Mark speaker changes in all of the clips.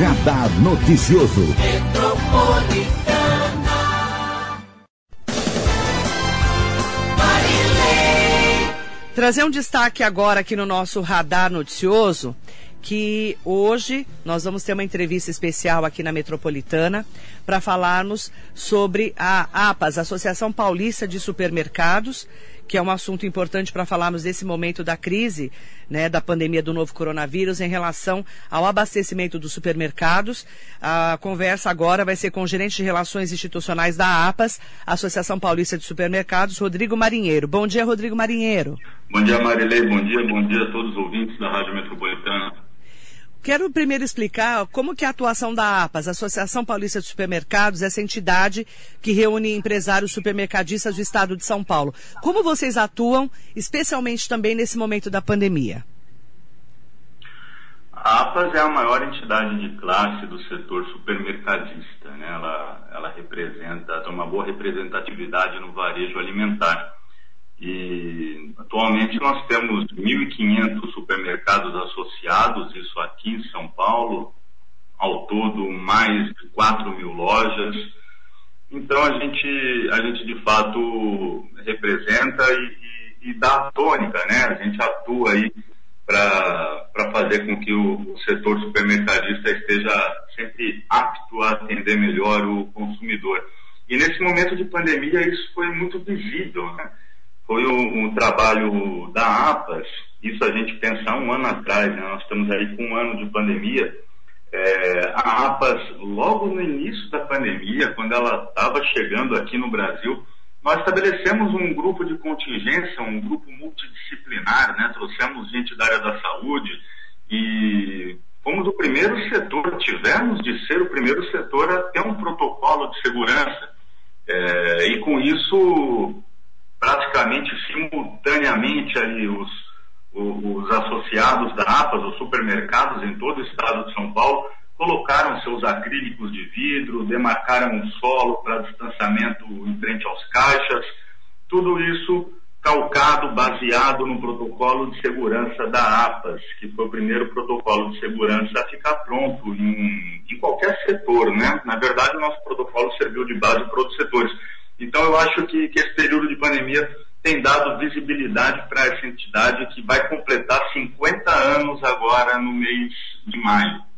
Speaker 1: Radar Noticioso.
Speaker 2: Trazer um destaque agora aqui no nosso Radar Noticioso que hoje nós vamos ter uma entrevista especial aqui na Metropolitana para falarmos sobre a APAS, Associação Paulista de Supermercados, que é um assunto importante para falarmos desse momento da crise, né, da pandemia do novo coronavírus em relação ao abastecimento dos supermercados. A conversa agora vai ser com o gerente de relações institucionais da APAS, Associação Paulista de Supermercados, Rodrigo Marinheiro. Bom dia, Rodrigo Marinheiro.
Speaker 3: Bom dia, Marilei. Bom dia, bom dia a todos os ouvintes da Rádio Metropolitana.
Speaker 2: Quero primeiro explicar como que a atuação da APAS, Associação Paulista de Supermercados, essa entidade que reúne empresários supermercadistas do estado de São Paulo. Como vocês atuam, especialmente também nesse momento da pandemia?
Speaker 3: A APAS é a maior entidade de classe do setor supermercadista. Né? Ela, ela representa, tem uma boa representatividade no varejo alimentar. E atualmente nós temos 1.500 supermercados associados, isso aqui em São Paulo, ao todo mais de 4 mil lojas. Então a gente, a gente de fato representa e, e, e dá a tônica, né? A gente atua aí para fazer com que o setor supermercadista esteja sempre apto a atender melhor o consumidor. E nesse momento de pandemia isso foi muito visível, né? foi um, um, trabalho da APAS, isso a gente pensar um ano atrás, né? nós estamos aí com um ano de pandemia, é, a APAS, logo no início da pandemia, quando ela estava chegando aqui no Brasil, nós estabelecemos um grupo de contingência, um grupo multidisciplinar, né? trouxemos gente da área da saúde e fomos o primeiro setor, tivemos de ser o primeiro setor a ter um protocolo de segurança. É, e com isso praticamente simultaneamente ali os, os, associados da APAS, os supermercados em todo o estado de São Paulo, colocaram seus acrílicos de vidro, demarcaram um solo para distanciamento em frente aos caixas, tudo isso calcado, baseado no protocolo de segurança da APAS, que foi o primeiro protocolo de segurança a ficar pronto em, em qualquer setor, né? Na verdade, o nosso protocolo serviu de base para outros setores. Então, eu acho que, que esse período de pandemia tem dado visibilidade para essa entidade que vai completar 50 anos agora no mês de maio.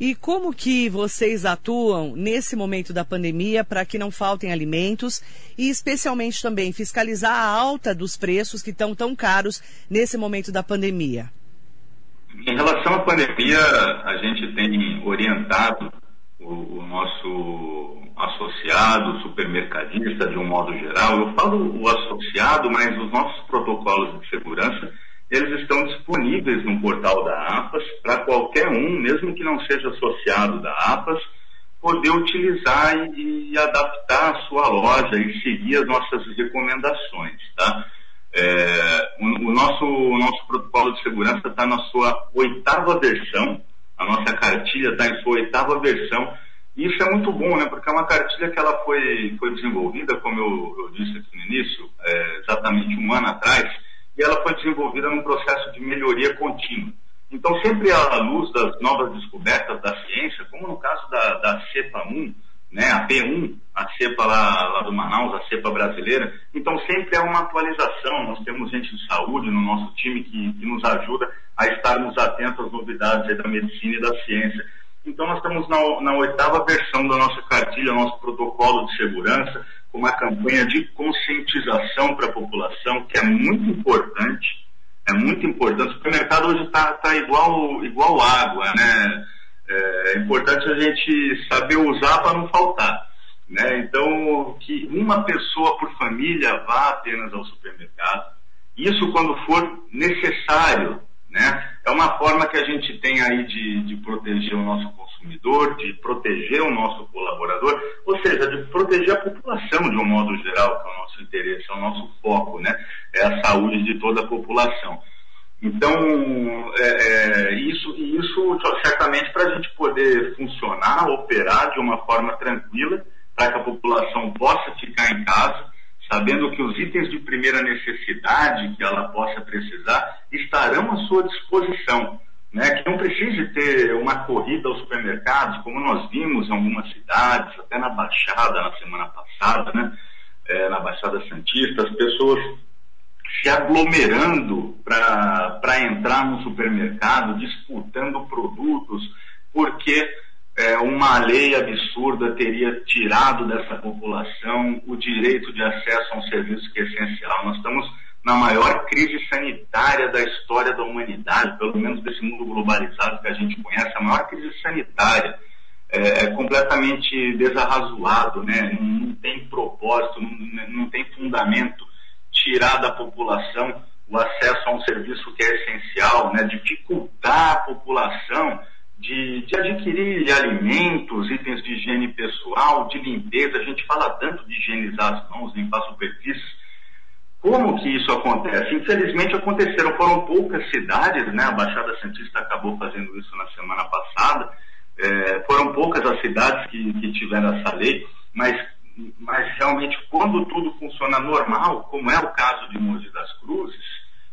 Speaker 2: E como que vocês atuam nesse momento da pandemia para que não faltem alimentos e especialmente também fiscalizar a alta dos preços que estão tão caros nesse momento da pandemia?
Speaker 3: Em relação à pandemia, a gente tem orientado o, o nosso associado, supermercadista, de um modo geral. Eu falo o associado, mas os nossos protocolos de segurança, eles estão disponíveis no portal da APAS para qualquer um, mesmo que não seja associado da APAS, poder utilizar e, e adaptar a sua loja e seguir as nossas recomendações, tá? É, o, o, nosso, o nosso protocolo de segurança está na sua oitava versão, a nossa cartilha está em sua oitava versão. E isso é muito bom, né? Porque é uma cartilha que ela foi, foi desenvolvida, como eu, eu disse aqui no início, é, exatamente um ano atrás, e ela foi desenvolvida num processo de melhoria contínua. Então, sempre à luz das novas descobertas da ciência, como no caso da, da cepa 1, né, a P1, a cepa lá, lá, do Manaus, a cepa brasileira. Então sempre é uma atualização. Nós temos gente de saúde no nosso time que, que nos ajuda a estarmos atentos às novidades da medicina e da ciência. Então nós estamos na, na oitava versão da nossa cartilha, nosso protocolo de segurança, com uma campanha de conscientização para a população, que é muito importante. É muito importante. O supermercado hoje está tá igual, igual água, né? É, é importante a gente saber usar para não faltar. Né? Então, que uma pessoa por família vá apenas ao supermercado, isso quando for necessário. Uma forma que a gente tem aí de, de proteger o nosso consumidor, de proteger o nosso colaborador, ou seja, de proteger a população de um modo geral, que é o nosso interesse, é o nosso foco, né? é a saúde de toda a população. Então, é, é, isso, isso certamente para a gente poder funcionar, operar de uma forma tranquila, para que a população possa ficar em casa, sabendo que os itens de primeira necessidade que ela possa precisar estarão à sua disposição. né, que não precise ter uma corrida aos supermercados, como nós vimos em algumas cidades, até na Baixada na semana passada, né, é, na Baixada Santista, as pessoas se aglomerando para entrar no supermercado, disputando produtos, porque é, uma lei absurda teria tirado dessa população o direito de acesso a um serviço que é essencial. Nós estamos na maior crise sanitária da história da humanidade, pelo menos desse mundo globalizado que a gente conhece, a maior crise sanitária. É, é completamente desarrazoado, né? não, não tem propósito, não, não tem fundamento tirar da população o acesso a um serviço que é essencial, né? dificultar a população de, adquirir alimentos, itens de higiene pessoal, de limpeza. A gente fala tanto de higienizar as mãos, limpar superfícies. Como que isso acontece? Infelizmente aconteceram, foram poucas cidades, né? A Baixada Santista acabou fazendo isso na semana passada. É, foram poucas as cidades que, que tiveram essa lei, mas, mas realmente quando tudo funciona normal, como é o caso de Mogi das Cruzes,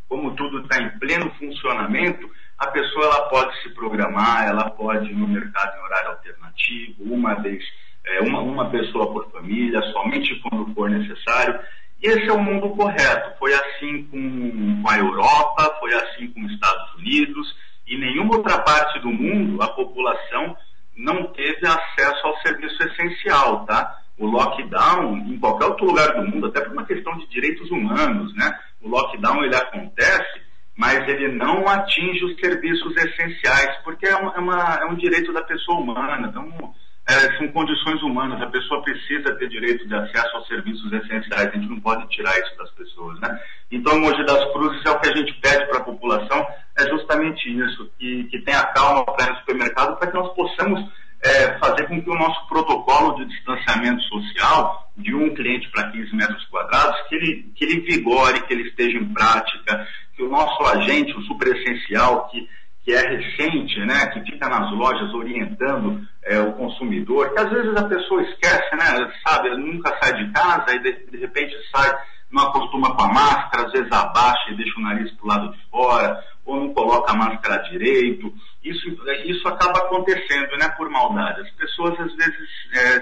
Speaker 3: como tudo está em pleno funcionamento, a pessoa ela pode se programar, ela pode ir no mercado em horário alternativo, uma vez, é, uma, uma pessoa por família, somente quando for necessário. E esse é o mundo correto. Foi assim com, com a Europa, foi assim com os Estados Unidos, e nenhuma outra parte do mundo a população não teve acesso ao serviço essencial, tá? O lockdown, em qualquer outro lugar do mundo, até por uma questão de direitos humanos, né? O lockdown ele acontece mas ele não atinge os serviços essenciais, porque é, é, uma, é um direito da pessoa humana, então, é, são condições humanas, a pessoa precisa ter direito de acesso aos serviços essenciais, a gente não pode tirar isso das pessoas, né? Então, Mogi das Cruzes é o que a gente pede para a população, é justamente isso, que, que tenha calma para ir no supermercado, para que nós possamos é, fazer com que o nosso protocolo de distanciamento social, de um cliente para 15 metros quadrados, que ele, que ele vigore, que ele esteja em prática, nosso agente, o superessencial, que, que é recente, né, que fica nas lojas orientando é, o consumidor, que às vezes a pessoa esquece, né, sabe, nunca sai de casa e de, de repente sai, não acostuma com a máscara, às vezes abaixa e deixa o nariz para o lado de fora, ou não coloca a máscara direito. Isso, isso acaba acontecendo, né, por maldade. As pessoas às vezes é,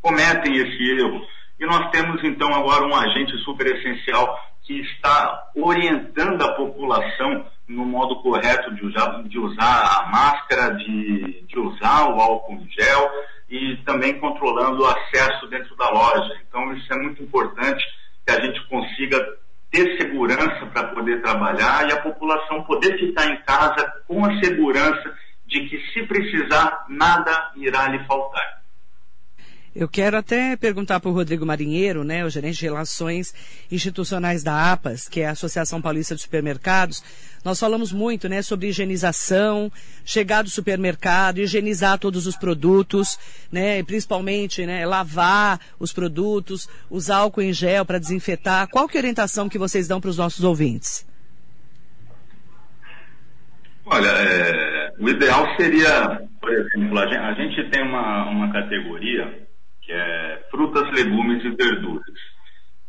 Speaker 3: cometem esse erro. E nós temos então agora um agente super essencial que está orientando a população no modo correto de usar, de usar a máscara, de, de usar o álcool em gel e também controlando o acesso dentro da loja. Então, isso é muito importante que a gente consiga ter segurança para poder trabalhar e a população poder ficar em casa com a segurança de que, se precisar, nada irá lhe faltar.
Speaker 2: Eu quero até perguntar para o Rodrigo Marinheiro, né, o gerente de relações institucionais da APAS, que é a Associação Paulista de Supermercados. Nós falamos muito, né, sobre higienização, chegar do supermercado, higienizar todos os produtos, né, principalmente, né, lavar os produtos, usar álcool em gel para desinfetar. Qual que é a orientação que vocês dão para os nossos ouvintes?
Speaker 3: Olha, é, o ideal seria, por exemplo, a gente, a gente tem uma, uma categoria é frutas, legumes e verduras.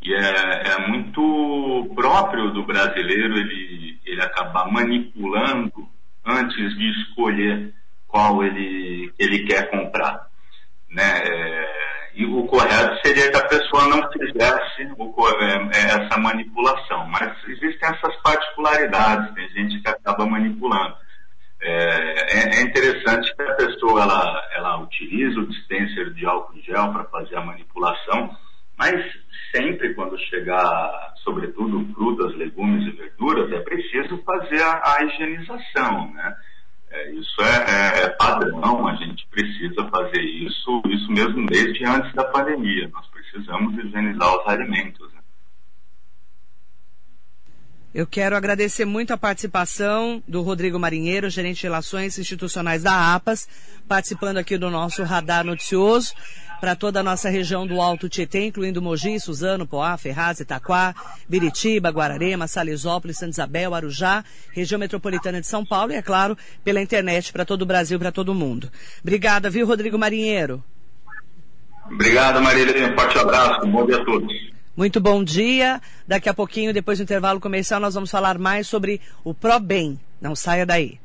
Speaker 3: E é, é muito próprio do brasileiro ele, ele acabar manipulando antes de escolher qual ele, ele quer comprar. Né? É, e o correto seria que a pessoa não fizesse o, é, é, essa manipulação. Mas existem essas particularidades, tem gente que acaba manipulando. É, é, interessante utiliza o dispenser de álcool gel para fazer a manipulação, mas sempre quando chegar, sobretudo frutas, legumes e verduras, é preciso fazer a, a higienização, né? É, isso é, é, é, padrão, a gente precisa fazer isso, isso mesmo desde antes da pandemia. Nós precisamos higienizar os alimentos.
Speaker 2: Eu quero agradecer muito a participação do Rodrigo Marinheiro, gerente de Relações Institucionais da APAS, participando aqui do nosso radar noticioso para toda a nossa região do Alto Tietê, incluindo Mogi, Suzano, Poá, Ferraz, Itaquá, Biritiba, Guararema, Salisópolis, Santa Isabel, Arujá, região metropolitana de São Paulo e, é claro, pela internet para todo o Brasil, para todo mundo. Obrigada, viu, Rodrigo Marinheiro?
Speaker 3: Obrigado, Marília. Um forte abraço. Bom dia a todos.
Speaker 2: Muito bom dia. Daqui a pouquinho, depois do intervalo comercial, nós vamos falar mais sobre o ProBem. Não saia daí.